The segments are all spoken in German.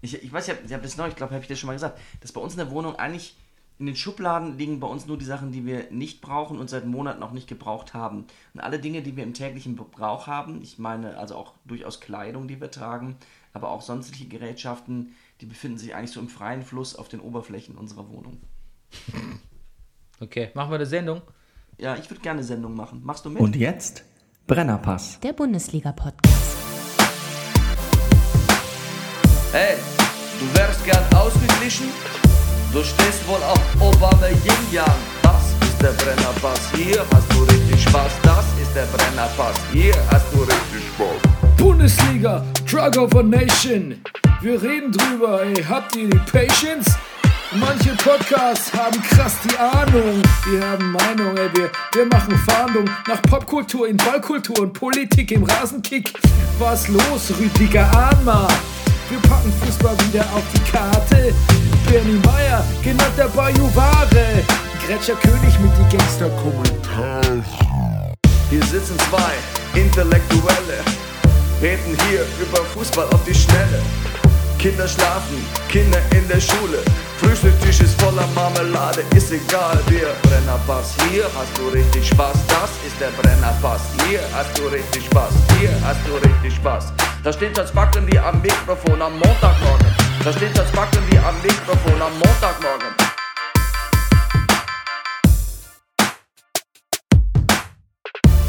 Ich, ich weiß, ich habe hab das neu, ich glaube, habe ich das schon mal gesagt, dass bei uns in der Wohnung eigentlich in den Schubladen liegen bei uns nur die Sachen, die wir nicht brauchen und seit Monaten auch nicht gebraucht haben. Und alle Dinge, die wir im täglichen Gebrauch haben, ich meine also auch durchaus Kleidung, die wir tragen, aber auch sonstige Gerätschaften, die befinden sich eigentlich so im freien Fluss auf den Oberflächen unserer Wohnung. Okay, machen wir eine Sendung. Ja, ich würde gerne Sendung machen. Machst du mit? Und jetzt Brennerpass. Der Bundesliga-Podcast. Du wärst gern ausgeglichen? Du stehst wohl auf Obama Yin Yang. Das ist der Brennerpass. Hier hast du richtig Spaß. Das ist der Brennerpass. Hier hast du richtig Spaß. Bundesliga, Drug of a Nation. Wir reden drüber, ey, habt ihr die Patience? Manche Podcasts haben krass die Ahnung. Wir haben Meinung, ey, wir, wir machen Fahndung nach Popkultur in Ballkultur und Politik im Rasenkick. Was los, Rüdiger Ahnma? Wir packen Fußball wieder auf die Karte. Bernie Meyer, genannt der Bajuware. Gretscher König mit die Gangster-Kommentare. Hier sitzen zwei Intellektuelle, reden hier über Fußball auf die Schnelle. Kinder schlafen, Kinder in der Schule. Frühstücktisch ist voller Marmelade, ist egal, wir Brennerpass. Hier hast du richtig Spaß, das ist der Brennerpass. Hier hast du richtig Spaß, hier hast du richtig Spaß. Da steht das Backen wie am Mikrofon am Montagmorgen. Da steht das Backen wie am Mikrofon am Montagmorgen.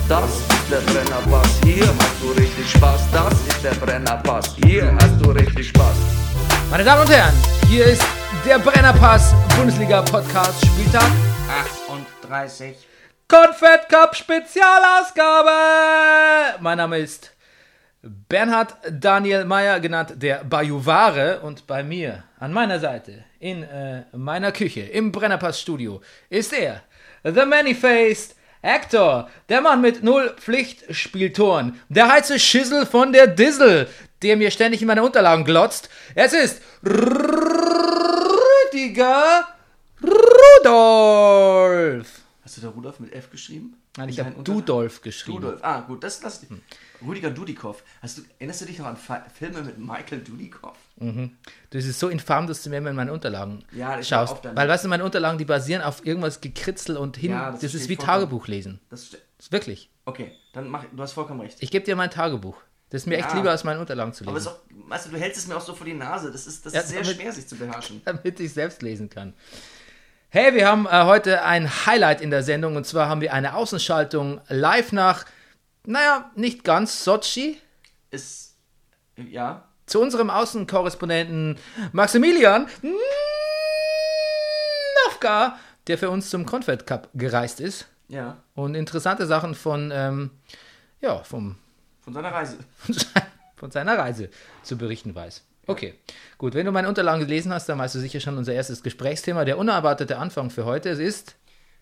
Das ist der Brennerpass, hier hast du richtig Spaß. Das ist der Brennerpass, hier hast du richtig Spaß. Meine Damen und Herren, hier ist der Brennerpass Bundesliga Podcast Spieltag 38. Confed Cup Spezialausgabe. Mein Name ist Bernhard Daniel Meyer, genannt der Bajuware. Und bei mir, an meiner Seite, in äh, meiner Küche, im Brennerpass Studio, ist er, The Many-Faced Hector, der Mann mit null Pflichtspieltoren, der heiße Schissel von der Dissel, der mir ständig in meine Unterlagen glotzt. Es ist Rüdiger Rudolf. Hast du da Rudolf mit F geschrieben? Nein, ich habe? Dudolf geschrieben. Rudolf. Ah, gut, das lass Rüdiger Dudikoff. Hast du, erinnerst du dich noch an Fa Filme mit Michael Dudikoff? Das ist so infam, dass du mir immer in meine Unterlagen Ja, das schaust. Weil, weißt du, meine Unterlagen, die basieren auf irgendwas gekritzel und hin. Ja, das das, ist wie. Tagebuch lesen. Das, Das ist wirklich. okay, dann mach, du hast vollkommen recht. Ich gebe dir mein Tagebuch. Das ist mir echt Ja. lieber, als meine Unterlagen zu Aber es lesen. ist auch, weißt du, du hältst es mir auch so vor die Nase. Das ist, das Ja, ist sehr damit- schwer, sich zu beherrschen. damit ich selbst lesen kann. Hey, wir haben äh, heute ein Highlight in der Sendung. Und zwar haben wir eine Außenschaltung live nach, naja, nicht ganz Sochi, Ist, ja, zu unserem Außenkorrespondenten Maximilian Nafka, der für uns zum Confed Cup gereist ist. Ja, und interessante Sachen von, ähm, ja, vom, von seiner Reise. von seiner Reise zu berichten weiß. Okay, gut. Wenn du meine Unterlagen gelesen hast, dann weißt du sicher schon unser erstes Gesprächsthema. Der unerwartete Anfang für heute es ist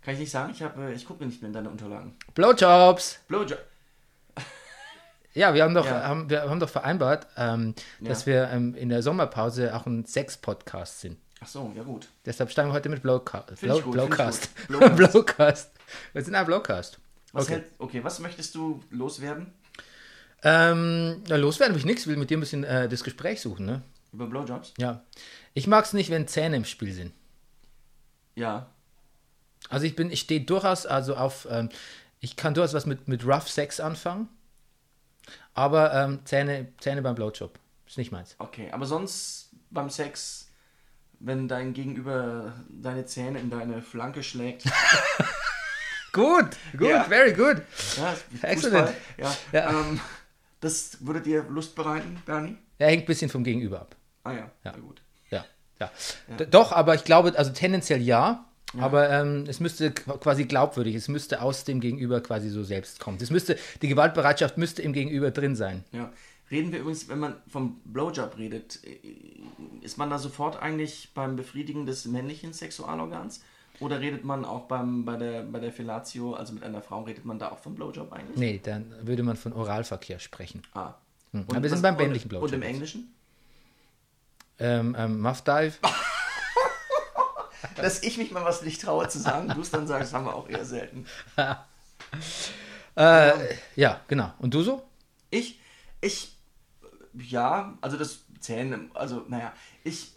Kann ich nicht sagen, ich, habe, ich gucke nicht mehr in deine Unterlagen. Blowjobs. Blowjob. Ja, wir haben doch, Ja. haben, wir haben doch vereinbart, ähm, dass Ja. wir ähm, in der Sommerpause auch ein Sex-Podcast sind. Ach so, ja gut. Deshalb steigen wir heute mit Blowca Find Blow ich gut, Blowcast. Blowcast. Blowcast. Wir sind ein Blowcast. Was Okay. hält, okay, was möchtest du loswerden Ähm, loswerden will ich nichts, will mit dir ein bisschen äh, das Gespräch suchen, ne? über Blowjobs? Ja. Ich mag es nicht, wenn Zähne im Spiel sind. Ja. Also ich bin, ich stehe durchaus, also auf, ähm, ich kann durchaus was mit, mit Rough Sex anfangen, aber ähm, Zähne, Zähne beim Blowjob ist nicht meins. Okay, aber sonst beim Sex, wenn dein Gegenüber deine Zähne in deine Flanke schlägt. Gut, gut, Ja. very good. ja, Excellent. Ja, Ja. Ähm, das würde dir Lust bereiten, Bernie? Er hängt ein bisschen vom Gegenüber ab. Ah ja, Ja. ja. gut. Ja, ja. D- Doch, aber ich glaube, also tendenziell ja. Aber ähm, es müsste qu- quasi glaubwürdig, es müsste aus dem Gegenüber quasi so selbst kommen. Es müsste, die Gewaltbereitschaft müsste im Gegenüber drin sein. Ja. Reden wir übrigens, wenn man vom Blowjob redet, äh, ist man da sofort eigentlich beim Befriedigen des männlichen Sexualorgans? Oder redet man auch beim, bei, der, bei der Fellatio, also mit einer Frau, redet man da auch vom Blowjob eigentlich? Nee, dann würde man von Oralverkehr sprechen. Ah. Aber wir sind beim männlichen Blowjob Und im. Englischen? Ähm, ähm, Muff Dive. Dass ich mich mal was nicht traue zu sagen, du es dann sagst, haben wir auch eher selten. Äh, ja, genau. Und du so? Ich, ich, ja, also das Zähnen, also naja, ich,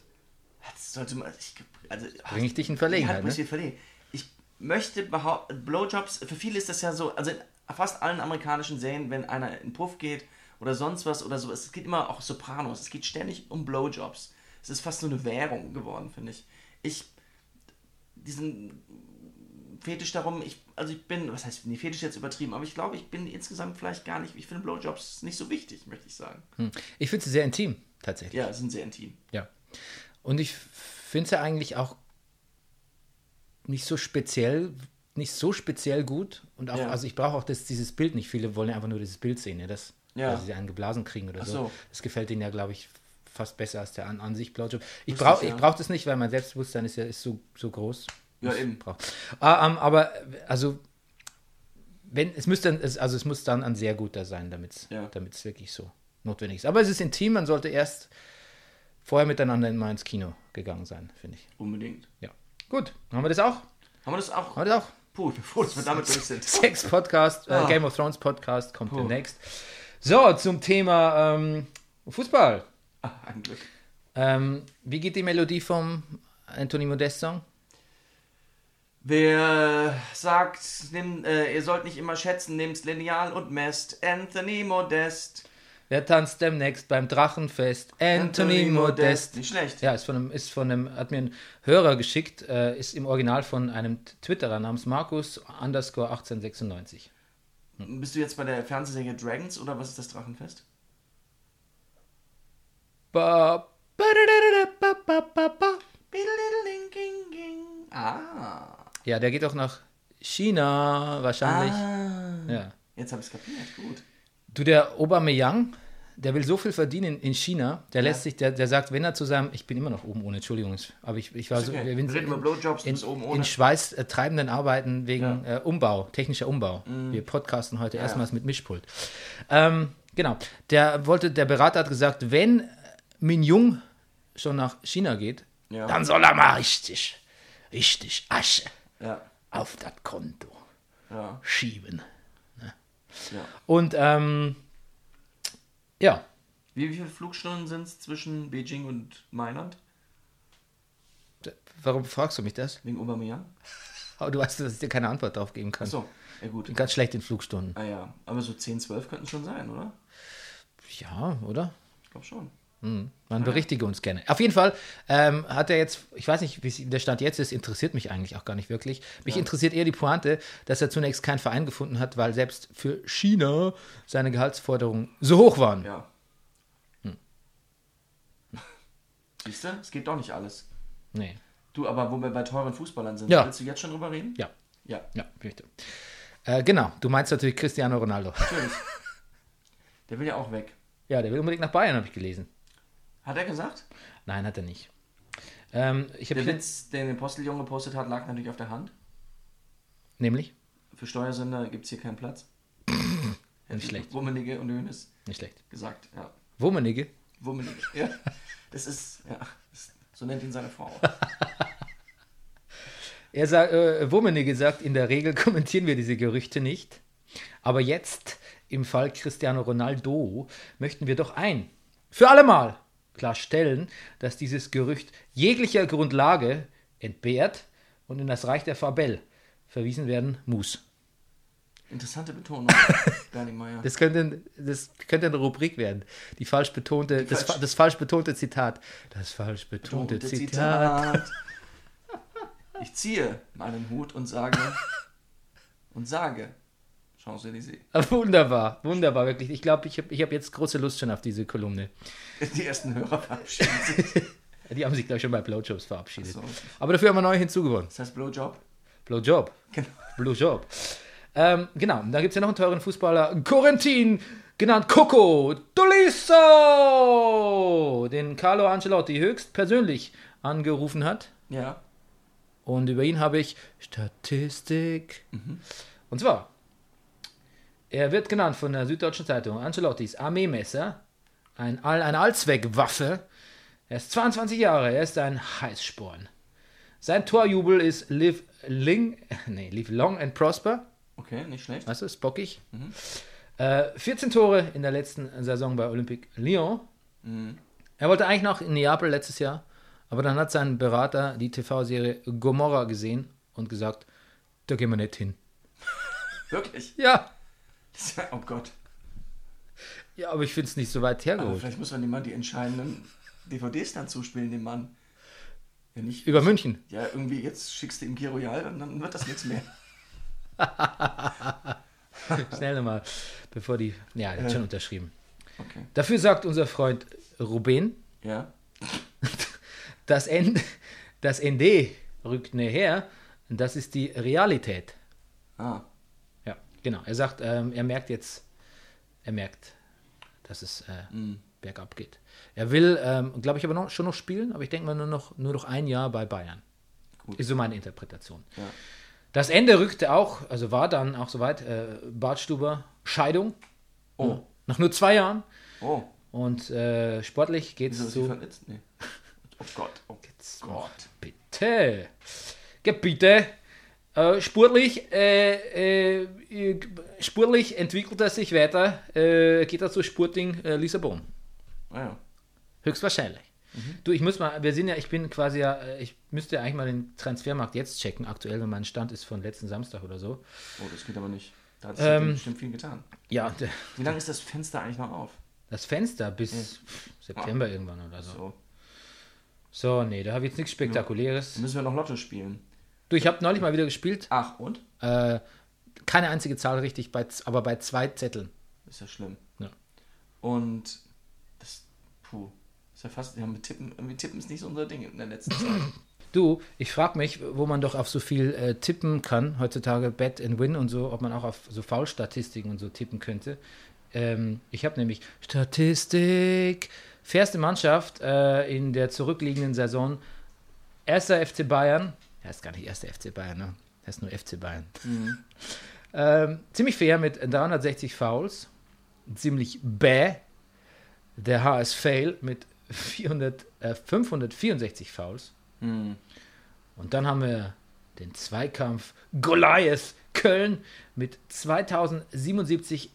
das sollte man, ich, also, Bring ich dich in Ja, Verlegenheit, bist ne? verlegen. Ich möchte behaupten, Blowjobs, für viele ist das ja so, also in fast allen amerikanischen Serien, wenn einer in Puff geht oder sonst was oder sowas, es geht immer auch Sopranos, es geht ständig um Blowjobs. Es ist fast so eine Währung geworden, finde ich. Ich, diesen Fetisch darum, ich, also ich bin, was heißt, nee, Fetisch jetzt übertrieben, aber ich glaube, ich bin insgesamt vielleicht gar nicht, ich finde Blowjobs nicht so wichtig, möchte ich sagen. Ich finde sie sehr intim, tatsächlich. Ja, sind sehr intim. Ja. Und ich finde sie eigentlich auch nicht so speziell, nicht so speziell gut. Und auch, Ja. also ich brauche auch das, dieses Bild nicht. Viele wollen ja einfach nur dieses Bild sehen, ja, das, Ja. dass sie einen geblasen kriegen oder so. so. Das gefällt ihnen ja, glaube ich, fast besser als der an, an sich Blowjob. Ich brauche ja. ich brauch das nicht, weil mein Selbstbewusstsein ist ja ist so, so groß. Ja, eben. Ah, ähm, aber also wenn es müsste es- also es muss dann ein sehr guter sein, damit es Ja. damit's wirklich so notwendig ist. Aber es ist intim, man sollte erst vorher miteinander mal ins Kino gegangen sein, finde ich. Unbedingt. Ja. Gut, haben wir das auch? Haben wir das auch? Haben wir das auch? Puh, ich bin froh, dass wir damit durch sind. Sex Podcast, äh, Ah. Game of Thrones Podcast kommt Puh. demnächst. So, zum Thema ähm, Fußball. Ah, ein Glück. Ähm, wie geht die Melodie vom Anthony Modest Song? Wer sagt, nimm, äh, ihr sollt nicht immer schätzen, nehmt Lineal und messt. Anthony Modest. Wer tanzt demnächst beim Drachenfest? Anthony, Modest. Nicht schlecht. Ja, ist von einem, ist von einem, hat mir ein Hörer geschickt, äh, ist im Original von einem Twitterer namens Markus underscore 1896. Bist du jetzt bei der Fernsehserie Dragons oder was ist das Drachenfest? Ba, ba, da, da, da, ba, ba, ba, ba. Ah. Ja, der geht auch nach China wahrscheinlich. ah. Ja. Jetzt habe ich es kapiert. Gut. Du, der Aubameyang, der will so viel verdienen in China, der lässt sich, der, der sagt, wenn er zu seinem, ich bin immer noch oben ohne, Entschuldigung, aber ich, ich war so, okay. in, ohne. in schweißtreibenden Arbeiten wegen Ja. äh, Umbau, technischer Umbau. Wir podcasten heute Ja. erstmals mit Mischpult. Ähm, genau, der wollte, der Berater hat gesagt, wenn Min Jung schon nach China geht, Ja. dann soll er mal richtig, richtig Asche Ja. auf das Konto Ja. schieben. ja. Und ähm, ja, Wie, wie viele Flugstunden sind es zwischen Beijing und Mailand? warum fragst du mich das? Wegen Aubameyang? Aber du weißt, dass ich dir keine Antwort darauf geben kann. Achso, ja gut. Ganz schlecht in Flugstunden. Ah ja, aber so 10, 12 könnten schon sein, oder? Ja, oder? Ich glaube schon. Man berichtige uns gerne. Auf jeden Fall ähm, hat er jetzt, ich weiß nicht, wie der Stand jetzt ist, interessiert mich eigentlich auch gar nicht wirklich. Mich interessiert eher die Pointe, dass er zunächst keinen Verein gefunden hat, weil selbst für China seine Gehaltsforderungen so hoch waren. Ja. Hm. Siehst du, es geht doch nicht alles. Nee. Du, aber wo wir bei teuren Fußballern sind, Ja. willst du jetzt schon drüber reden? Ja, Ja, ja, möchte. Äh, genau, du meinst natürlich Cristiano Ronaldo. natürlich. Der will ja auch weg. Ja, der will unbedingt nach Bayern, habe ich gelesen. Hat er gesagt? Nein, hat er nicht. Ähm, Der Witz, den der Postillon gepostet hat, lag natürlich auf der Hand. nämlich Für Steuersünder gibt es hier keinen Platz. Nicht schlecht. Wummenige und Hönes nicht schlecht. gesagt, ja. Wummenige? Wummenige, ja. Das ist, ja, das, so nennt ihn seine Frau. Er sagt, äh, Wummenige sagt, in der Regel kommentieren wir diese Gerüchte nicht. Aber jetzt, im Fall Cristiano Ronaldo, möchten wir doch ein, für allemal klarstellen, dass dieses Gerücht jeglicher Grundlage entbehrt und in das Reich der Fabel verwiesen werden muss. Interessante Betonung, Bernie Meyer. Das könnte, das könnte eine Rubrik werden. Die falsch betonte, das, falsch- fa- das falsch betonte Zitat. Das falsch betonte Betonte Zitat. Ich ziehe meinen Hut und sage und sage Champs-Élysées. Ah, Wunderbar, wunderbar, wirklich. Ich glaube, ich habe ich hab jetzt große Lust schon auf diese Kolumne. Die ersten Hörer verabschieden sich. Die haben sich, glaube ich, schon bei Blowjobs verabschiedet. So. Aber dafür haben wir neu hinzugewonnen. Das heißt Blowjob? Blowjob. Genau. Blowjob. Ähm, genau, da gibt es ja noch einen teuren Fußballer, Corentin, genannt Coco Tolisso, den Carlo Ancelotti höchst persönlich angerufen hat. Ja. Und über ihn habe ich Statistik. Und zwar, er wird genannt von der Süddeutschen Zeitung Ancelottis Armeemesser, ein, All- eine Allzweckwaffe. Er ist 22 Jahre, er ist ein Heißsporn. Sein Torjubel ist Live, Ling, nee, live Long and Prosper. Okay, nicht schlecht. Weißt du, ist bockig. Äh, 14 Tore in der letzten Saison bei Olympique Lyon. Er wollte eigentlich noch in Neapel letztes Jahr, aber dann hat sein Berater die TV-Serie Gomorra gesehen und gesagt, da gehen wir nicht hin. Wirklich? Ja- Oh Gott. ja, aber ich finde es nicht so weit Aber hergeholt. vielleicht muss man dem Mann die entscheidenden DVDs dann zuspielen, dem Mann. Ja, nicht. Über München. Ja, irgendwie jetzt schickst du ihm Giro Royal und dann wird das nichts mehr. Schnell nochmal, bevor die. Ja, hat schon unterschrieben. Okay. Dafür sagt unser Freund Ruben, Ja. das, N, das ND rückt näher, das ist die Realität. Ah. Ja, genau. Er sagt, ähm, er merkt jetzt, er merkt, dass es äh, bergab geht. Er will, ähm, glaube ich, aber noch, schon noch spielen, aber ich denke mal nur noch, nur noch ein Jahr bei Bayern. Gut. Ist so meine Interpretation. Ja. Das Ende rückte auch, also war dann auch soweit, äh, Bartstuber, Scheidung. Oh. Nach nur zwei Jahren. Oh. Und äh, sportlich geht es so. verletzt? Nee. Oh Gott. Oh Gott. Bitte. Gebiete. Äh, sportlich, äh, äh, sportlich entwickelt er sich weiter. Äh, geht er zu Sporting äh, Lissabon. Ah, ja. Höchstwahrscheinlich. Du, ich muss mal, wir sind ja, ich bin quasi ja, äh, ich müsste eigentlich mal den Transfermarkt jetzt checken, aktuell, wenn mein Stand ist von letzten Samstag oder so. Oh, das geht aber nicht. Da hat sich Ähm, bestimmt viel getan. Ja, Wie lange ist das Fenster eigentlich noch auf? das Fenster bis September irgendwann oder so. So. So, nee, da habe ich jetzt nichts Spektakuläres. Dann müssen wir noch Lotto spielen. Du, ich habe neulich mal wieder gespielt. Ach, und? Äh, keine einzige Zahl richtig, bei, aber bei zwei Zetteln. Ist ja schlimm. Ja. Und das, puh, ist ja fast, ja, mit Tippen, irgendwie Tippen ist nicht so unser Ding in der letzten Zeit. Du, ich frage mich, wo man doch auf so viel äh, tippen kann, heutzutage Bet and Win und so, ob man auch auf so Foulstatistiken und so tippen könnte. Ähm, ich habe nämlich Statistik, fairste Mannschaft äh, in der zurückliegenden Saison, erster FC Bayern, er ist gar nicht erster FC Bayern, ne? er ist nur FC Bayern. Ähm, ziemlich fair mit 360 Fouls, ziemlich bäh. Der HS Fail mit 400, äh, 564 Fouls. Hm. Und dann haben wir den Zweikampf Goliath Köln mit 2077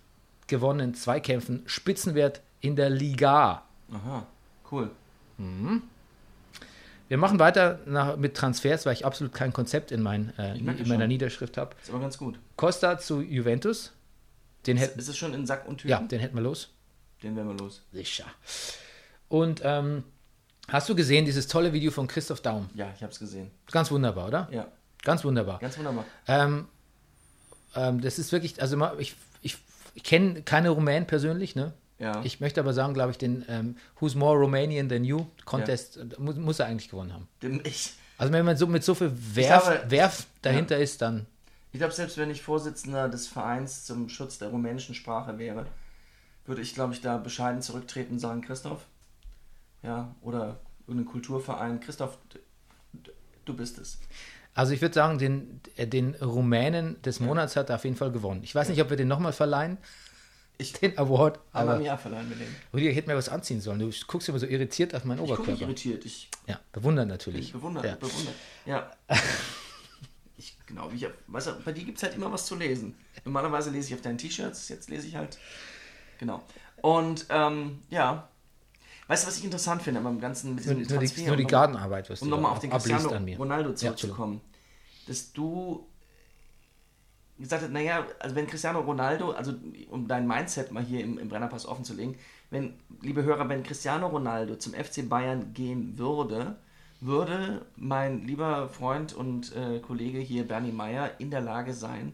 gewonnenen Zweikämpfen, Spitzenwert in der Liga. Aha, cool. Wir machen weiter nach, mit Transfers, weil ich absolut kein Konzept in, mein, äh, in meiner schon. Niederschrift habe. Ist aber ganz gut. Costa zu Juventus. Den, Ist, ist es schon in Sack und Tüten? ja, den hätten wir los. Den werden wir los. Sicher. Und ähm, hast du gesehen dieses tolle Video von Christoph Daum? Ja, ich hab's gesehen. Ganz wunderbar, oder? Ja, Ganz wunderbar. ganz wunderbar. Ähm, ähm, das ist wirklich, also ich, ich, ich kenne keine Rumänen persönlich, ne? Ja. Ich möchte aber sagen, glaube ich, den ähm, Who's More Romanian Than You Contest äh, muss, muss er eigentlich gewonnen haben. Ich, Also wenn man so mit so viel Werf, glaube, Werf dahinter ist, dann ich glaube, selbst wenn ich Vorsitzender des Vereins zum Schutz der rumänischen Sprache wäre, würde ich, glaube ich, da bescheiden zurücktreten und sagen, Christoph, ja, oder irgendein Kulturverein, Christoph, du bist es. Also ich würde sagen, den, äh, den Rumänen des Monats hat er auf jeden Fall gewonnen. Ich weiß nicht, ob wir den nochmal verleihen, Ich, den Award, einmal aber im Jahr verleihen wir den. Rüdiger, ich hätte mir was anziehen sollen. Du guckst immer so irritiert auf meinen Ich gucke Oberkörper. irritiert, ich Ja, bewundern natürlich. Ich bewundere, Ja. bewundere. Ja. Ich, genau, ich, weißt du, bei dir gibt es halt immer was zu lesen. Normalerweise lese ich auf deinen T-Shirts, jetzt lese ich halt. Genau. Und ähm, ja. Weißt du, was ich interessant finde beim ganzen mit Nur, nur, die, nur die Gartenarbeit, was um du nochmal da auf den Cristiano an mir. Ronaldo Ja, zurückzukommen, dass du gesagt hast, naja, also wenn Cristiano Ronaldo, also um dein Mindset mal hier im, im Brennerpass offen zu legen, wenn, liebe Hörer, wenn Cristiano Ronaldo zum FC Bayern gehen würde, würde mein lieber Freund und äh, Kollege hier Bernie Meyer in der Lage sein,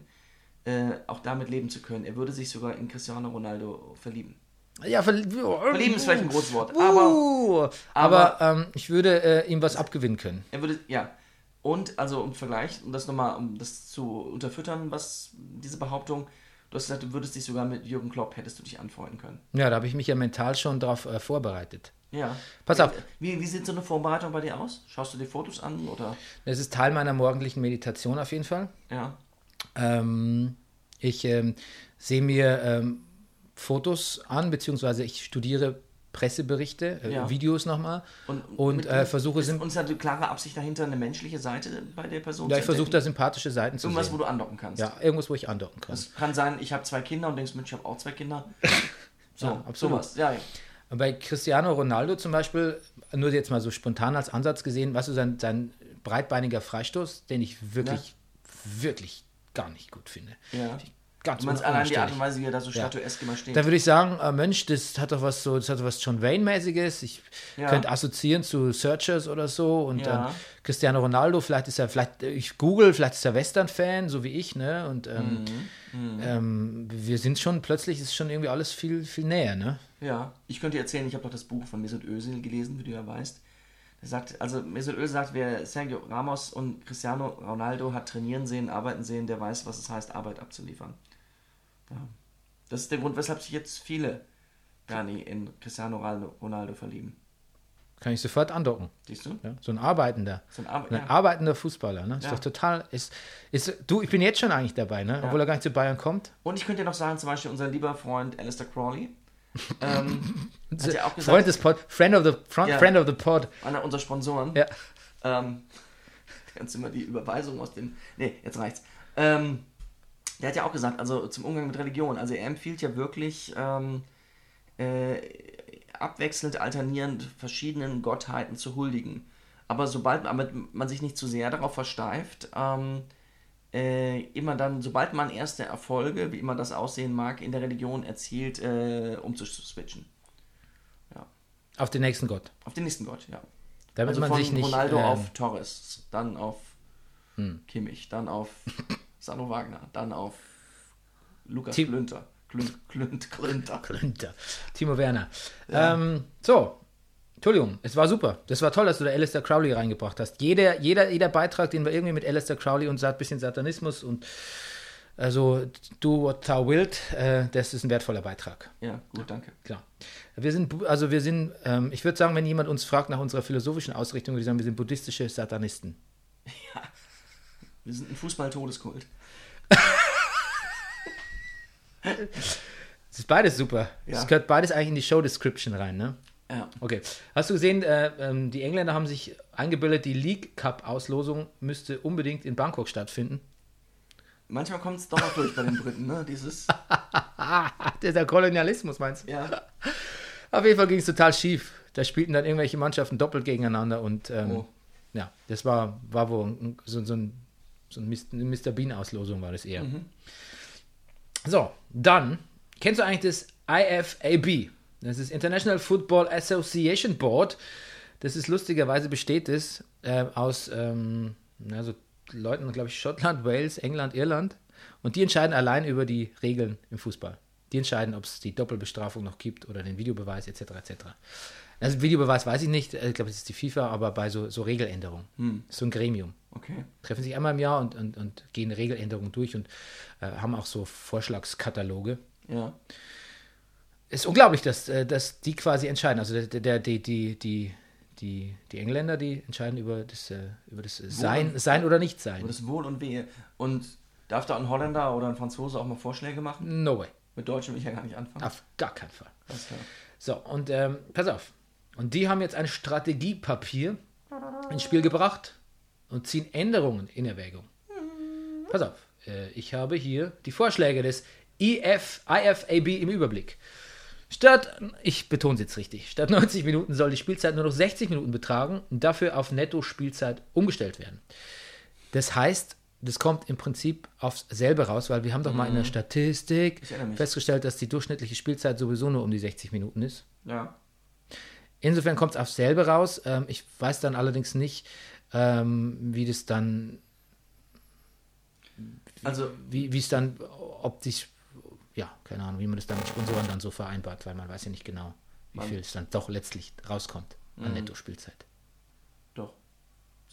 äh, auch damit leben zu können. Er würde sich sogar in Cristiano Ronaldo verlieben. Ja, verl Verlieben ist vielleicht ein großes Wort, Uh, aber aber ähm, ich würde äh, ihm was abgewinnen können. Er würde, ja. Und, also im Vergleich, um das nochmal, um das zu unterfüttern, was diese Behauptung, du hast gesagt, du würdest dich sogar mit Jürgen Klopp, hättest du dich anfreunden können. Ja, da habe ich mich ja mental schon drauf äh, vorbereitet. Ja. Pass auf. Wie, wie sieht so eine Vorbereitung bei dir aus? Schaust du dir Fotos an oder? Das ist Teil meiner morgendlichen Meditation auf jeden Fall. Ja. Ähm, ich ähm, sehe mir ähm, Fotos an, beziehungsweise ich studiere Presseberichte, äh, Ja. Videos nochmal Und, und äh, versuche ist uns hat eine klare Absicht dahinter, eine menschliche Seite bei der Person ja, ich versuche da sympathische Seiten zu Irgendwas, wo sehen. du andocken kannst. Ja, irgendwas, wo ich andocken kann. Das kann sein, ich habe zwei Kinder und denkst, Mensch, ich habe auch zwei Kinder. So, Ja, absolut. sowas. Ja, ja. bei Cristiano Ronaldo zum Beispiel, nur jetzt mal so spontan als Ansatz gesehen, weißt du, sein, sein breitbeiniger Freistoß, den ich wirklich, wirklich gar nicht gut finde. Ja. Ganz Du meinst allein die Art und Weise, wie er da so Ja. statuesk immer steht. Da würde ich sagen, äh, Mensch, das hat doch was so, das hat doch was John Wayne-mäßiges. Ich Ja. könnte assoziieren zu Searchers oder so und Ja. dann Cristiano Ronaldo, vielleicht ist er, vielleicht, äh, ich google, vielleicht ist er Western-Fan, so wie ich, ne? Und ähm, Mhm. ähm, wir sind schon, plötzlich ist schon irgendwie alles viel, viel näher, ne? Ja, ich könnte dir erzählen, ich habe doch das Buch von Mesut Özil gelesen, wie du ja weißt. Er sagt, also Mesut Özil sagt, wer Sergio Ramos und Cristiano Ronaldo hat trainieren sehen, arbeiten sehen, der weiß, was es heißt, Arbeit abzuliefern. Ja. Das ist der Grund, weshalb sich jetzt viele Gani in Cristiano Ronaldo- verlieben. Kann ich sofort andocken. Siehst du? Ja? So ein arbeitender. So ein Ar Ein ja. arbeitender Fußballer, ne? Ist Ja. doch total. Ist, ist, du, ich bin jetzt schon eigentlich dabei, ne? Obwohl er gar nicht zu Bayern kommt. Und ich könnte dir noch sagen, zum Beispiel unser lieber Freund Alistair Crawley. ähm, hat ja auch gesagt, Freund des Pod, Friend of the Front. Friend of the Pod. einer unserer Sponsoren. Ja. Ähm, kannst du mal die Überweisung aus den. Nee, jetzt reicht's. Ähm, der hat ja auch gesagt, also zum Umgang mit Religion, also er empfiehlt ja wirklich ähm, äh, abwechselnd alternierend verschiedenen Gottheiten zu huldigen. Aber sobald man sich nicht zu sehr darauf versteift, ähm, äh, immer dann, sobald man erste Erfolge, wie immer das aussehen mag, in der Religion erzielt, äh, umzuswitchen. Auf den nächsten Gott. Auf den nächsten Gott, ja. Damit Also man von sich nicht. Ronaldo ähm, hm. auf Torres, dann auf Kimmich, dann auf Sandro Wagner, dann auf Lukas Tim- Klünter. Klünt, Klünt, Klünter. Klünter. Timo Werner. Ähm, so, Entschuldigung, es war super. Das war toll, dass du da Alistair Crowley reingebracht hast. Jeder, jeder, jeder Beitrag, den wir irgendwie mit Alistair Crowley und ein bisschen Satanismus und also do what thou wilt, äh, das ist ein wertvoller Beitrag. Ja, gut, danke. Klar. Wir sind, also wir sind, ähm, ich würde sagen, wenn jemand uns fragt nach unserer philosophischen Ausrichtung, würde ich sagen, wir sind buddhistische Satanisten. Wir sind ein Fußball-Todeskult. Es ist beides super. Es Ja. gehört beides eigentlich in die Show-Description rein, ne? Ja. Okay. Hast du gesehen, äh, ähm, die Engländer haben sich eingebildet, die League Cup-Auslosung müsste unbedingt in Bangkok stattfinden. Manchmal kommt es doch noch durch bei den Briten, ne? Dieses. Der, Kolonialismus meinst du? Ja. Auf jeden Fall ging es total schief. Da spielten dann irgendwelche Mannschaften doppelt gegeneinander und ähm, Oh. ja, das war, war wohl so, so ein, so eine Mr. Bean-Auslosung war das eher. So, dann, kennst du eigentlich das IFAB? Das ist International Football Association Board. Das ist lustigerweise besteht es äh, aus ähm, na, so Leuten, glaube ich, Schottland, Wales, England, Irland. Und die entscheiden allein über die Regeln im Fußball. Die entscheiden, ob es die Doppelbestrafung noch gibt oder den Videobeweis etc. etc. Also Videobeweis weiß ich nicht, ich glaube, es ist die FIFA, aber bei so, so Regeländerungen. Ist so ein Gremium Okay. treffen sich einmal im Jahr und, und, und gehen Regeländerungen durch und äh, haben auch so Vorschlagskataloge. Ja. Ist unglaublich, dass, äh, dass die quasi entscheiden. Also der, der, die, die, die, die, die Engländer, die entscheiden über das, äh, über das Sein, Sein oder Über Nicht-Sein. das Wohl und Wehe. Und darf da ein Holländer oder ein Franzose auch mal Vorschläge machen? No way. Mit Deutschen will ich ja gar nicht anfangen. Auf gar keinen Fall. So, und ähm, pass auf. Und die haben jetzt ein Strategiepapier ins Spiel gebracht und ziehen Änderungen in Erwägung. Pass auf, äh, ich habe hier die Vorschläge des IF, IFAB im Überblick. Statt, ich betone es jetzt richtig, statt 90 Minuten soll die Spielzeit nur noch 60 Minuten betragen und dafür auf Netto-Spielzeit umgestellt werden. Das heißt, das kommt im Prinzip aufs selbe raus, weil wir haben doch mal in der Statistik erinnere mich. festgestellt, dass die durchschnittliche Spielzeit sowieso nur um die 60 Minuten ist. Ja. Insofern kommt es aufs selbe raus. Ähm, ich weiß dann allerdings nicht, ähm, wie das dann, Also, wie wie es dann, ob sich, ja, keine Ahnung, wie man das dann mit Sponsoren dann so vereinbart, weil man weiß ja nicht genau, wie viel es dann doch letztlich rauskommt an Mhm. Netto-Spielzeit. doch.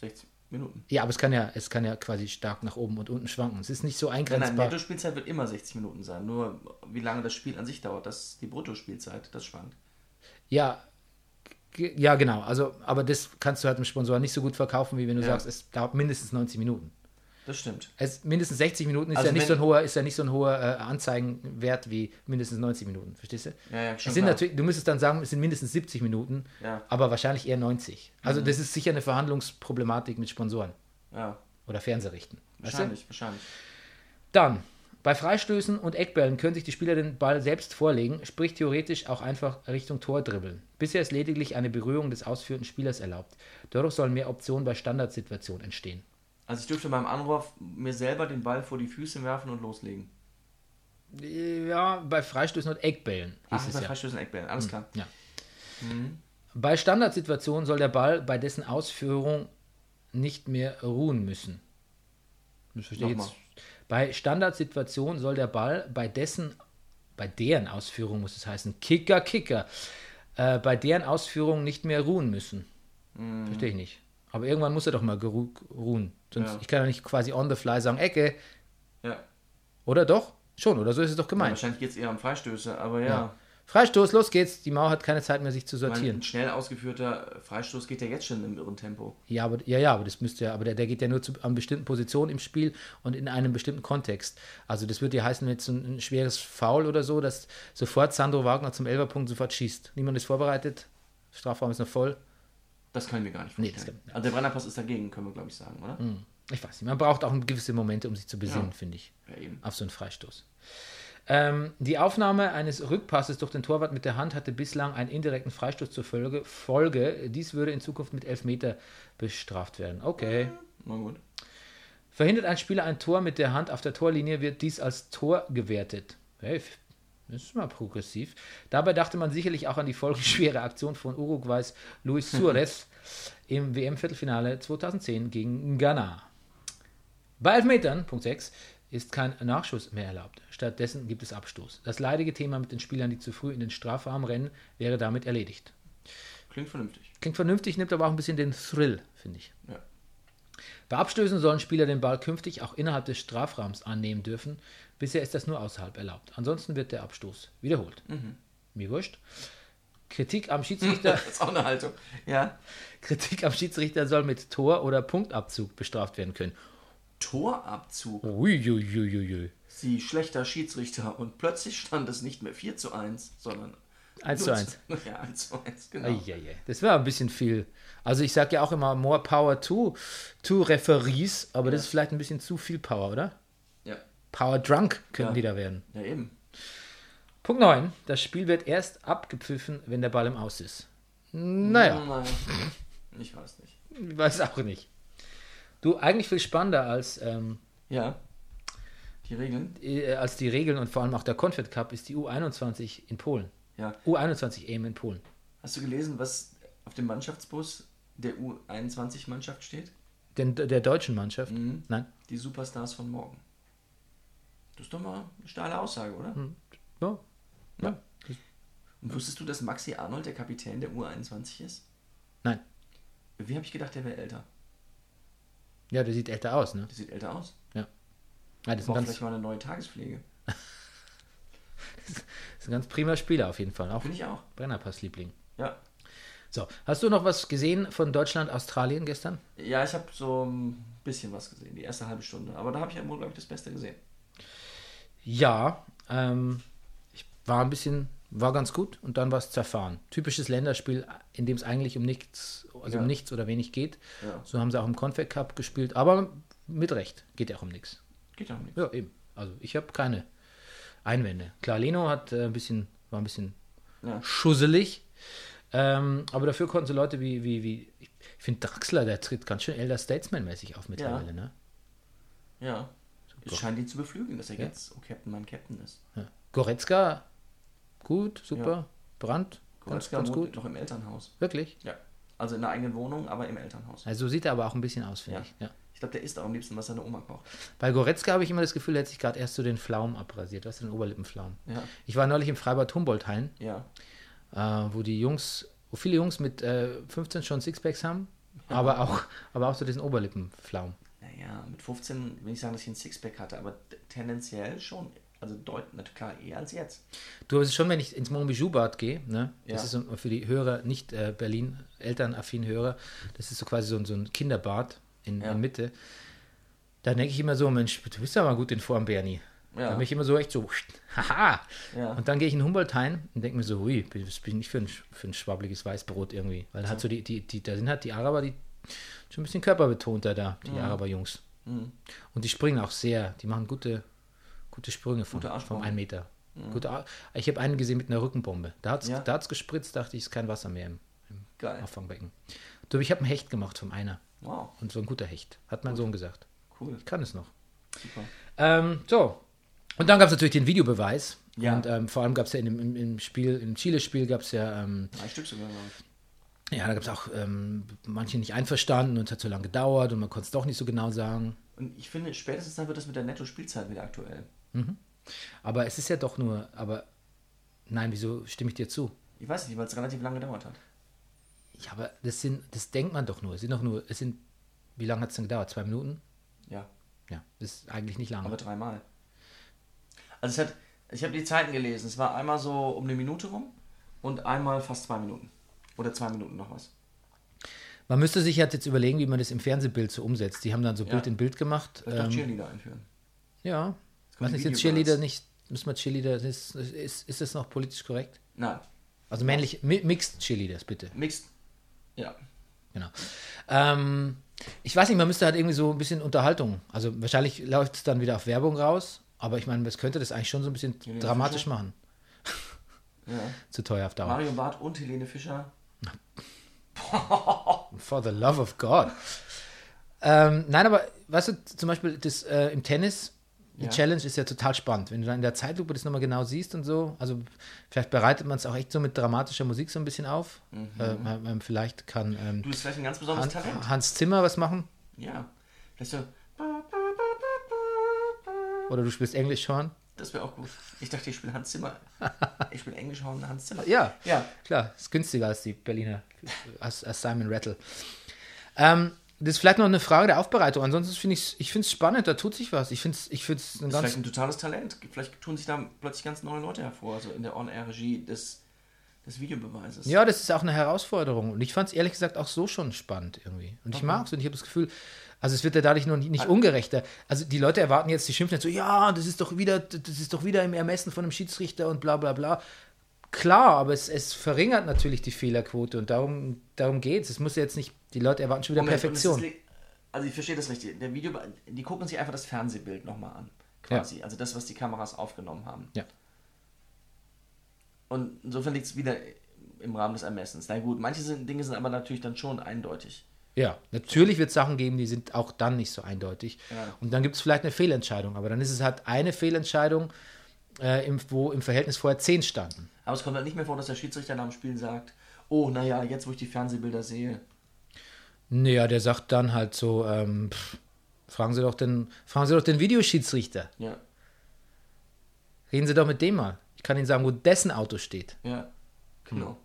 60 Minuten. Ja, aber es kann ja, es kann ja quasi stark nach oben und unten schwanken. Es ist nicht so Nein, nein, eingrenzbar. Netto-Spielzeit wird immer 60 Minuten sein. Nur wie lange das Spiel an sich dauert, das ist die Bruttospielzeit, das schwankt. Ja, ja, genau. Also, aber das kannst du halt dem Sponsor nicht so gut verkaufen, wie wenn du Ja. sagst, es dauert mindestens 90 Minuten. Das stimmt. Es, mindestens 60 Minuten ist Also ja nicht so ein hoher, ist ja nicht so ein hoher äh, Anzeigenwert wie mindestens 90 Minuten, verstehst du? Ja, ja, schon es sind klar. natürlich, du müsstest dann sagen, es sind mindestens 70 Minuten, Ja. Mhm. aber wahrscheinlich eher 90. Also das ist sicher eine Verhandlungsproblematik mit Sponsoren Ja, oder Fernsehrichten. Weißt du? wahrscheinlich, wahrscheinlich. Dann, Bei Freistößen und Eckbällen können sich die Spieler den Ball selbst vorlegen, sprich theoretisch auch einfach Richtung Tor dribbeln. Bisher ist lediglich eine Berührung des ausführenden Spielers erlaubt. Dadurch sollen mehr Optionen bei Standardsituationen entstehen. Also ich dürfte beim Anwurf mir selber den Ball vor die Füße werfen und loslegen. Ja, bei Freistößen und Eckbällen Ach, bei ja. Freistößen Eckbällen, alles klar. ja. Bei Standardsituationen soll der Ball bei dessen Ausführung nicht mehr ruhen müssen. Das verstehe ich jetzt. Bei Standardsituationen soll der Ball bei dessen, bei deren Ausführung muss es heißen, Kicker, Kicker, äh, bei deren Ausführung nicht mehr ruhen müssen. Verstehe ich nicht. Aber irgendwann muss er doch mal ruhen. Sonst, Ja. Ich kann ja nicht quasi on the fly sagen, Ecke. Ja. Oder doch? Schon, oder so ist es doch Ja, gemeint. wahrscheinlich geht es eher um Freistöße, aber ja. Ja. Freistoß, los geht's. Die Mauer hat keine Zeit mehr, sich zu sortieren. ein schnell ausgeführter Freistoß geht ja jetzt schon im irren Tempo. Ja, aber, ja, ja, aber das müsste ja, aber der, der geht ja nur zu an bestimmten Positionen im Spiel und in einem bestimmten Kontext. Also das würde ja heißen, wenn jetzt ein, ein schweres Foul oder so, dass sofort Sandro Wagner zum Elferpunkt sofort schießt. Niemand ist vorbereitet, Strafraum ist noch voll. Das können wir gar nicht Nee, vorstellen. das kann- also der Brennerpass ist dagegen, können wir glaube ich sagen, oder? Ich weiß nicht, man braucht auch gewisse Momente, um sich zu besinnen, Ja. finde ich, Ja, eben. auf so einen Freistoß. Ähm, die Aufnahme eines Rückpasses durch den Torwart mit der Hand hatte bislang einen indirekten Freistoß zur Folge. Folge. Dies würde in Zukunft mit Elfmeter bestraft werden. Okay. Na gut. Verhindert ein Spieler ein Tor mit der Hand auf der Torlinie, wird dies als Tor gewertet. Hey, das ist mal progressiv. Dabei dachte man sicherlich auch an die folgenschwere Aktion von Uruguays Luis Suarez im WM-Viertelfinale 2010 gegen Ghana. Bei Elfmetern, Punkt 6, ist kein Nachschuss mehr erlaubt. Stattdessen gibt es Abstoß. Das leidige Thema mit den Spielern, die zu früh in den Strafraum rennen, wäre damit erledigt. Klingt vernünftig. Klingt vernünftig, nimmt aber auch ein bisschen den Thrill, finde ich. Ja. Bei Abstößen sollen Spieler den Ball künftig auch innerhalb des Strafraums annehmen dürfen. Bisher ist das nur außerhalb erlaubt. Ansonsten wird der Abstoß wiederholt. Mir wurscht. Kritik am Schiedsrichter, Das ist auch eine Haltung. Ja. Kritik am Schiedsrichter soll mit Tor- oder Punktabzug bestraft werden können. Torabzug. Uiuiuiui. Sie schlechter Schiedsrichter und plötzlich stand es nicht mehr 4 zu 1, sondern 1 zu 1. Ja, 1 zu 1, genau. Eieiei. Das war ein bisschen viel. Also ich sage ja auch immer more power to, to Referees, aber das ist vielleicht ein bisschen zu viel Power, oder? Ja. Power drunk könnten Ja. die da werden. ja, eben. Punkt 9. Das Spiel wird erst abgepfiffen, wenn der Ball im Aus ist. Naja, Naja. Ich weiß nicht. ich weiß auch nicht. Du, eigentlich viel spannender als, ähm, Ja. Die Regeln? äh, als die Regeln und vor allem auch der Confed Cup ist die U21 in Polen. Ja. U21 EM in Polen. Hast du gelesen, was auf dem Mannschaftsbus der U21-Mannschaft steht? Den, der deutschen Mannschaft. Mhm. Nein. Die Superstars von morgen. Das ist doch mal eine steile Aussage, oder? Ja. ja. Und wusstest du, dass Maxi Arnold der Kapitän der U21 ist? Nein. Wie habe ich gedacht, der wäre älter? Ja, der sieht älter aus, ne? Der sieht älter aus. Ja. Ja, das ist ganz, vielleicht mal eine neue Tagespflege. das ist ein ganz prima Spieler auf jeden Fall. Auch Finde ich auch. Brennerpass-Liebling. Ja. So, hast du noch was gesehen von Deutschland, Australien gestern? Ja, ich habe so ein bisschen was gesehen, die erste halbe Stunde. Aber da habe ich ja wohl, glaube ich, das Beste gesehen. Ja, ähm, ich war ein bisschen, war ganz gut und dann war es zerfahren. Typisches Länderspiel, in dem es eigentlich um nichts, also um Ja. nichts oder wenig geht. Ja. So haben sie auch im Confed Cup gespielt, aber mit Recht, geht ja auch um nichts. Geht auch nicht. Ja, eben. Also ich habe keine Einwände. Klar, Leno hat äh, ein bisschen, war ein bisschen Ja. schusselig. Ähm, aber dafür konnten so Leute wie, wie, wie ich finde Draxler, der tritt ganz schön Elder Statesman-mäßig auf mittlerweile, ne? Ja. Es scheint ihn zu beflügeln, dass er Ja. jetzt, oh Captain, mein Captain ist. Ja. Goretzka, gut, super. Ja. Brandt, ganz, Goretzka ganz wohnt gut. noch im Elternhaus. Wirklich. Ja. Also in der eigenen Wohnung, aber im Elternhaus. Also so sieht er aber auch ein bisschen aus, finde Ja. ich. Ja. Ich glaube, der isst auch am liebsten, was seine Oma kocht. Bei Goretzka habe ich immer das Gefühl, er hat sich gerade erst so den Pflaumen abrasiert, was den Oberlippenpflaumen. Ja. Ich war neulich im Freibad Humboldt-Hain, Ja. äh, wo die Jungs, wo viele Jungs mit äh, 15 schon Sixpacks haben, aber auch, aber auch so diesen Oberlippenpflaumen. Naja, mit 15 will ich sagen, dass ich ein Sixpack hatte, aber tendenziell schon. Also deutlich, klar, eher als jetzt. Du, es ist schon, wenn ich ins Montbijou-Bad gehe, ne? das Ja. ist so für die Hörer, nicht äh, Berlin, elternaffinen Hörer, das ist so quasi so, ein- so ein Kinderbad in, Ja. in Mitte. Da denke ich immer so, Mensch, du bist ja mal gut in Form, Bernie. Ja. Da bin ich immer so echt so, haha. Ja. Und dann gehe ich in Humboldt-Hain und denke mir so, hui, was bin ich nicht für ein, für ein schwabbliges Weißbrot irgendwie. Weil halt so die, die, die, da sind halt die Araber, die schon ein bisschen körperbetonter da, die Araber-Jungs. Mhm. Und die springen auch sehr, die machen gute, gute Sprünge vom, Gute vom Arschbombe. 1 Meter. Gute Ar ich habe einen gesehen mit einer Rückenbombe. Da hat es Ja. da hat's gespritzt, dachte ich, ist kein Wasser mehr im, im Geil. Auffangbecken. Du, ich habe einen Hecht gemacht vom Einer. Wow, Und so ein guter Hecht. Hat mein Sohn gesagt. cool. Ich kann es noch. Super. Ähm, so. Und dann gab es natürlich den Videobeweis. Ja. Und ähm, vor allem gab es ja in dem, im, im Spiel, im Chile-Spiel gab es ja, ähm, Drei Stück sogar, glaube ich. ja, da gab es auch ähm, manche nicht einverstanden und es hat so lange gedauert und man konnte es doch nicht so genau sagen. Und ich finde, spätestens dann wird das mit der Netto-Spielzeit wieder aktuell. Aber es ist ja doch nur, aber nein, wieso stimme ich dir zu? Ich weiß nicht, weil es relativ lange gedauert hat. Ja, aber das sind, das denkt man doch nur. Es sind doch nur, es sind, wie lange hat es denn gedauert? Zwei Minuten? Ja, Ja, das ist eigentlich nicht lange. aber dreimal. Also es hat, ich habe die Zeiten gelesen. Es war einmal so um eine Minute rum und einmal fast zwei Minuten. Oder zwei Minuten noch was. Man müsste sich halt jetzt überlegen, wie man das im Fernsehbild so umsetzt. Die haben dann so Ja. Bild in Bild gemacht. Vielleicht doch Ähm, Cheerleader einführen. ja. Was sind Videobeweis. Cheerleader nicht, müssen wir Cheerleader, ist, ist, ist das noch politisch korrekt? Nein, Also männlich, mi- Mixed Cheerleaders, bitte. mixed. Ja. Genau. Ähm, ich weiß nicht, man müsste halt irgendwie so ein bisschen Unterhaltung. Also wahrscheinlich läuft es dann wieder auf Werbung raus, aber ich meine, das könnte das eigentlich schon so ein bisschen Helene dramatisch Fischer? machen. ja. Zu teuer auf Dauer. Mario Barth und Helene Fischer. For the love of God. Ähm, nein, aber weißt du, zum Beispiel das äh, im Tennis, die Ja. Challenge ist ja total spannend. Wenn du dann in der Zeitlupe das nochmal genau siehst und so, also vielleicht bereitet man es auch echt so mit dramatischer Musik so ein bisschen auf. Äh, man, man vielleicht kann ähm, Mhm. Du bist vielleicht ein ganz besonderes Han, Talent. Hans Zimmer was machen Ja. Vielleicht so. oder du spielst Englisch-Horn. Das wäre auch gut. Ich dachte, ich spiele Hans Zimmer. Ich spiele Englisch Horn Hans Zimmer. Ja, Ja. klar, ist günstiger als die Berliner, als, als Simon Rattle. Ähm, das ist vielleicht noch eine Frage der Aufbereitung. Ansonsten finde ich ich finde es spannend, da tut sich was. Ich finde es ich find's ein Das ist ganz vielleicht ein totales Talent. Vielleicht tun sich da plötzlich ganz neue Leute hervor, also in der On-Air-Regie des, des Videobeweises. Ja, das ist auch eine Herausforderung. Und ich fand es ehrlich gesagt auch so schon spannend irgendwie. Und ich mag es und ich habe das Gefühl, also es wird ja dadurch noch nicht, nicht ungerechter. Also die Leute erwarten jetzt, die schimpfen jetzt so, ja, das ist doch wieder, das ist doch wieder im Ermessen von einem Schiedsrichter und bla bla bla. Klar, aber es, es verringert natürlich die Fehlerquote und darum, darum geht es. Es muss ja jetzt nicht, die Leute erwarten schon wieder Moment, Perfektion. ist Also ich verstehe das richtig. Der Video, die gucken sich einfach das Fernsehbild nochmal an. Quasi. Also das, was die Kameras aufgenommen haben. Ja. Und insofern liegt es wieder im Rahmen des Ermessens. Na gut, manche sind, Dinge sind aber natürlich dann schon eindeutig. Ja, natürlich wird es Sachen geben, die sind auch dann nicht so eindeutig. Ja. Und dann gibt es vielleicht eine Fehlentscheidung, aber dann ist es halt eine Fehlentscheidung, äh, im, wo im Verhältnis vorher zehn standen. Aber es kommt halt nicht mehr vor, dass der Schiedsrichter nach dem Spiel sagt, oh, naja, jetzt wo ich die Fernsehbilder sehe. Naja, der sagt dann halt so, ähm, pff, fragen Sie doch den, fragen Sie doch den Videoschiedsrichter. Ja, Reden Sie doch mit dem mal. Ich kann Ihnen sagen, wo dessen Auto steht. ja, genau.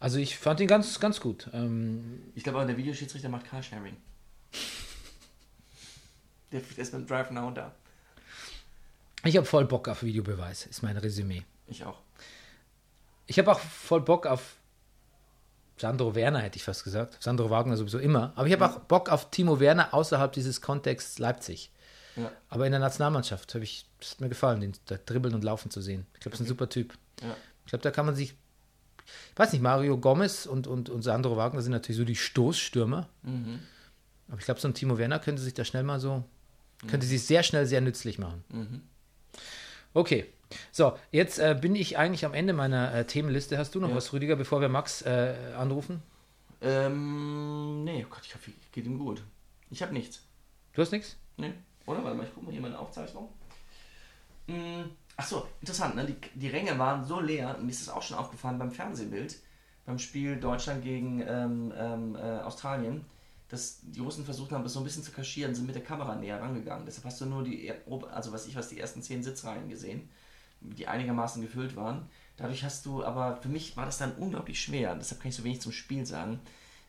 Also ich fand ihn ganz, ganz gut. Ähm, Ich glaube aber, der Videoschiedsrichter macht Carsharing. Der, der ist mit Drive Now da. ich habe voll Bock auf Videobeweis, ist mein Resümee. Ich auch. Ich habe auch voll Bock auf Sandro Werner, hätte ich fast gesagt. Sandro Wagner sowieso immer. Aber ich habe auch Bock auf Timo Werner außerhalb dieses Kontexts Leipzig. Ja, Aber in der Nationalmannschaft habe ich, das hat mir gefallen, den da dribbeln und laufen zu sehen. Ich glaube, das ist ein super Typ. ja. Ich glaube, da kann man sich, ich weiß nicht, Mario Gomez und, und, und Sandro Wagner sind natürlich so die Stoßstürmer. Mhm. Aber ich glaube, so ein Timo Werner könnte sich da schnell mal so, könnte sich sehr schnell sehr nützlich machen. Mhm. Okay. So, jetzt äh, bin ich eigentlich am Ende meiner äh, Themenliste. Hast du noch Ja. was, Rüdiger, bevor wir Max äh, anrufen? Ähm, nee, oh Gott, ich hoffe, geht ihm gut. Ich habe nichts. Du hast nichts? Nee, oder? Warte mal, ich gucke mal hier meine Aufzeichnung. Hm, ach so, interessant, ne? Die, die Ränge waren so leer, mir ist das auch schon aufgefallen beim Fernsehbild, beim Spiel Deutschland gegen ähm, ähm, äh, Australien, dass die Russen versucht haben, das so ein bisschen zu kaschieren, sind mit der Kamera näher rangegangen. Deshalb hast du nur die, also was ich was, die ersten zehn Sitzreihen gesehen, die einigermaßen gefüllt waren. Dadurch hast du, aber für mich war das dann unglaublich schwer, deshalb kann ich so wenig zum Spiel sagen,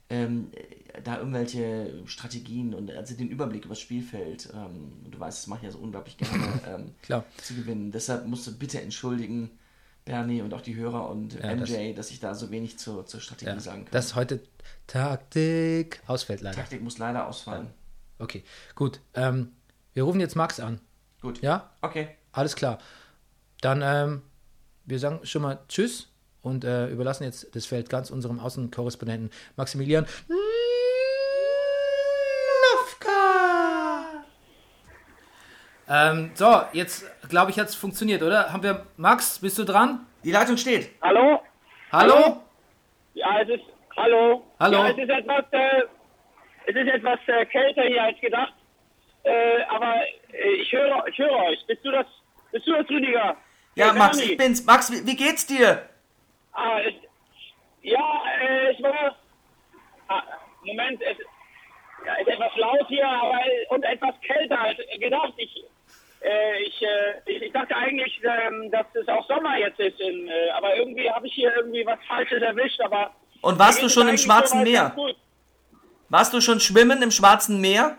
ähm, äh, da irgendwelche Strategien und also den Überblick über das Spielfeld, ähm, und du weißt, das mache ich ja so unglaublich gerne, ähm, Klar. zu gewinnen. Deshalb musst du bitte entschuldigen, Bernie und auch die Hörer und Ja, MJ, dass ich da so wenig zur, zur Strategie Ja, sagen kann. dass heute Taktik ausfällt leider. Taktik muss leider ausfallen. Okay, gut. Ähm, wir rufen jetzt Max an. Gut. Ja? Okay. Alles klar. Dann, ähm, wir sagen schon mal Tschüss und äh, überlassen jetzt das Feld ganz unserem Außenkorrespondenten Maximilian. Ähm, so, jetzt glaube ich, hat es funktioniert, oder? Haben wir Max, bist du dran? Die Leitung steht. Hallo? Hallo? Ja, es ist. Hallo? Hallo? Ja, es ist etwas, äh, es ist etwas äh, kälter hier als gedacht. Äh, aber äh, ich höre, ich höre euch. Bist du das? Bist du das, Rüdiger? Ja, Der Max, ich bin's. Max, wie, wie geht's dir? Ah, es, ja, äh, es war. Ah, Moment, es ja, ist etwas laut hier, aber und etwas kälter als gedacht. Ich, äh, ich, äh, ich, ich dachte eigentlich, ähm, dass es auch Sommer jetzt ist, in, äh, aber irgendwie habe ich hier irgendwie was Falsches erwischt. Aber Und warst du schon im Schwarzen Meer? Warst du schon schwimmen im Schwarzen Meer?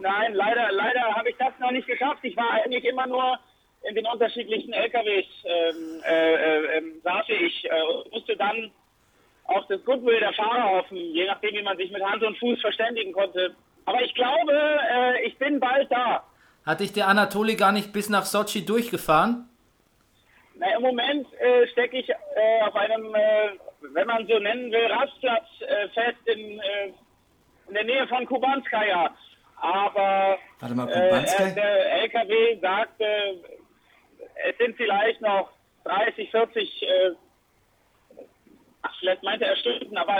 Nein, leider, leider habe ich das noch nicht geschafft. Ich war eigentlich immer nur in den unterschiedlichen LKWs ähm, äh, äh, ähm, saß ich äh, und musste dann auf das Goodwill der Fahrer hoffen, je nachdem, wie man sich mit Hand und Fuß verständigen konnte. Aber ich glaube, äh, ich bin bald da. Hat dich der Anatoli gar nicht bis nach Sochi durchgefahren? Na, Im Moment äh, stecke ich äh, auf einem, wenn man so nennen will, Rastplatz fest in, in der Nähe von Kubanskaya. Aber Warte mal, äh, der LKW sagte, es sind vielleicht noch 30, 40, äh, ach, vielleicht meinte er Stunden, aber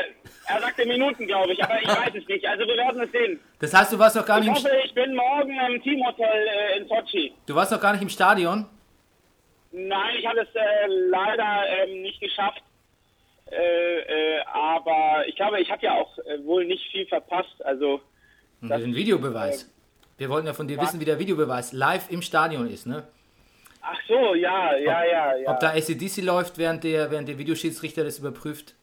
er sagte Minuten, glaube ich, aber ich weiß es nicht. Also wir werden es sehen. Das heißt, du warst noch gar Ich nicht im, hoffe, ich bin morgen im Teamhotel äh, in Sochi. du warst noch gar nicht im Stadion? Nein, ich habe es äh, leider ähm, nicht geschafft. Äh, äh, aber ich glaube, ich habe ja auch äh, wohl nicht viel verpasst. Also Und den Videobeweis. Wir wollten ja von dir wissen, wie der Videobeweis live im Stadion ist, ne? Ach so, ja, ja, ja, ja. Ob da ACDC läuft, während der, während der Videoschiedsrichter das überprüft.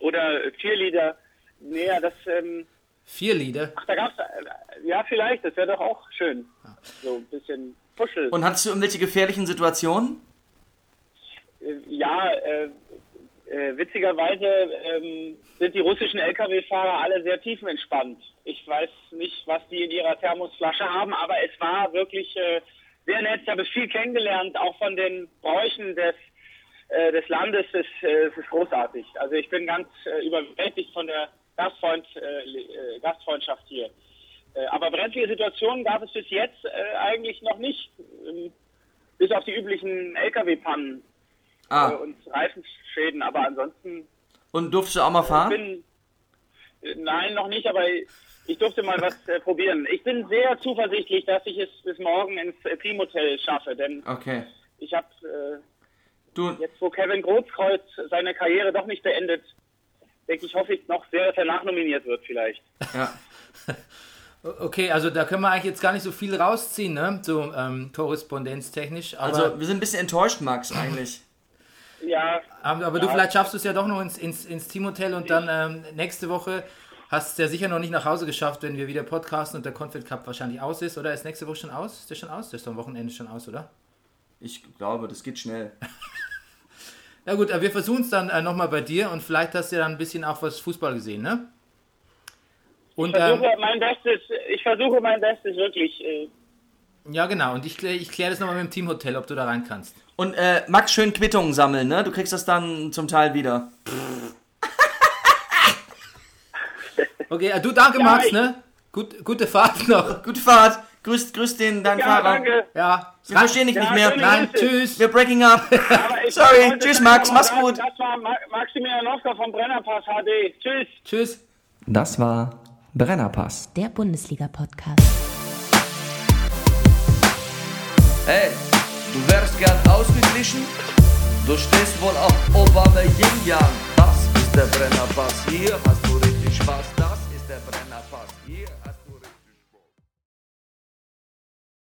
Oder Cheerleader. Nee, ja, das. Ähm, Vier Lieder. ach, da gab's. Äh, ja, vielleicht. Das wäre doch auch schön. So ein bisschen Puschel. Und hattest du irgendwelche gefährlichen Situationen? Äh, ja, äh, äh, witzigerweise ähm, sind die russischen Lkw-Fahrer alle sehr tiefenentspannt. Ich weiß nicht, was die in ihrer Thermosflasche haben, aber es war wirklich äh, sehr nett. Ich habe viel kennengelernt, auch von den Bräuchen des, äh, des Landes. Es, äh, es ist großartig. Also ich bin ganz äh, überwältigt von der Gastfreund, äh, äh, Gastfreundschaft hier. Äh, aber brenzlige Situationen gab es bis jetzt eigentlich noch nicht. Ähm, bis auf die üblichen Lkw-Pannen Ah, und Reifenschäden, aber ansonsten und durftest du auch mal fahren? bin nein noch nicht, aber ich durfte mal was äh, probieren. Ich bin sehr zuversichtlich, dass ich es bis morgen ins äh, Teamhotel schaffe, denn Okay. ich habe äh, Du, jetzt, wo Kevin Großkreuz seine Karriere doch nicht beendet, denke ich, hoffe ich noch sehr, dass er nachnominiert wird vielleicht. ja. Okay, also da können wir eigentlich jetzt gar nicht so viel rausziehen, ne? So ähm, korrespondenztechnisch. Aber, Also, wir sind ein bisschen enttäuscht, Max, eigentlich. Ja, aber, aber du vielleicht schaffst du es ja doch noch ins, ins, ins Teamhotel und dann ähm, nächste Woche hast du es ja sicher noch nicht nach Hause geschafft, wenn wir wieder podcasten und der Confed Cup wahrscheinlich aus ist. Oder ist nächste Woche schon aus? Ist der schon aus? Der ist doch am Wochenende schon aus, oder? Ich glaube, das geht schnell. Ja gut, wir versuchen es dann äh, nochmal bei dir und vielleicht hast du ja dann ein bisschen auch was Fußball gesehen, ne? Und ich ähm, versuche mein Bestes, ich versuche mein Bestes wirklich. Äh, ja genau, und ich, ich kläre das nochmal mit dem Teamhotel, ob du da rein kannst. Und äh, Max, schön Quittungen sammeln, ne? Du kriegst das dann zum Teil wieder. Okay, äh, du danke Ja, Max, ne? Gut, gute Fahrt noch. Gute Fahrt. Grüß, grüß den, deinen ja, Fahrer. danke. Ja, Wir verstehen dich Ja, nicht mehr. Nein, tschüss. We're breaking up. Sorry. Tschüss, Max. Mach's sagen, gut. Das war Ma Maximilian Nowka vom Brennerpass HD. Tschüss. Tschüss. Das war Brennerpass. Der Bundesliga-Podcast. Hey, du wärst gern ausgeglichen? Du stehst wohl auf Obama Yin Yang. Das ist der Brennerpass. Hier hast du richtig Spaß. Das ist der Brennerpass. Hier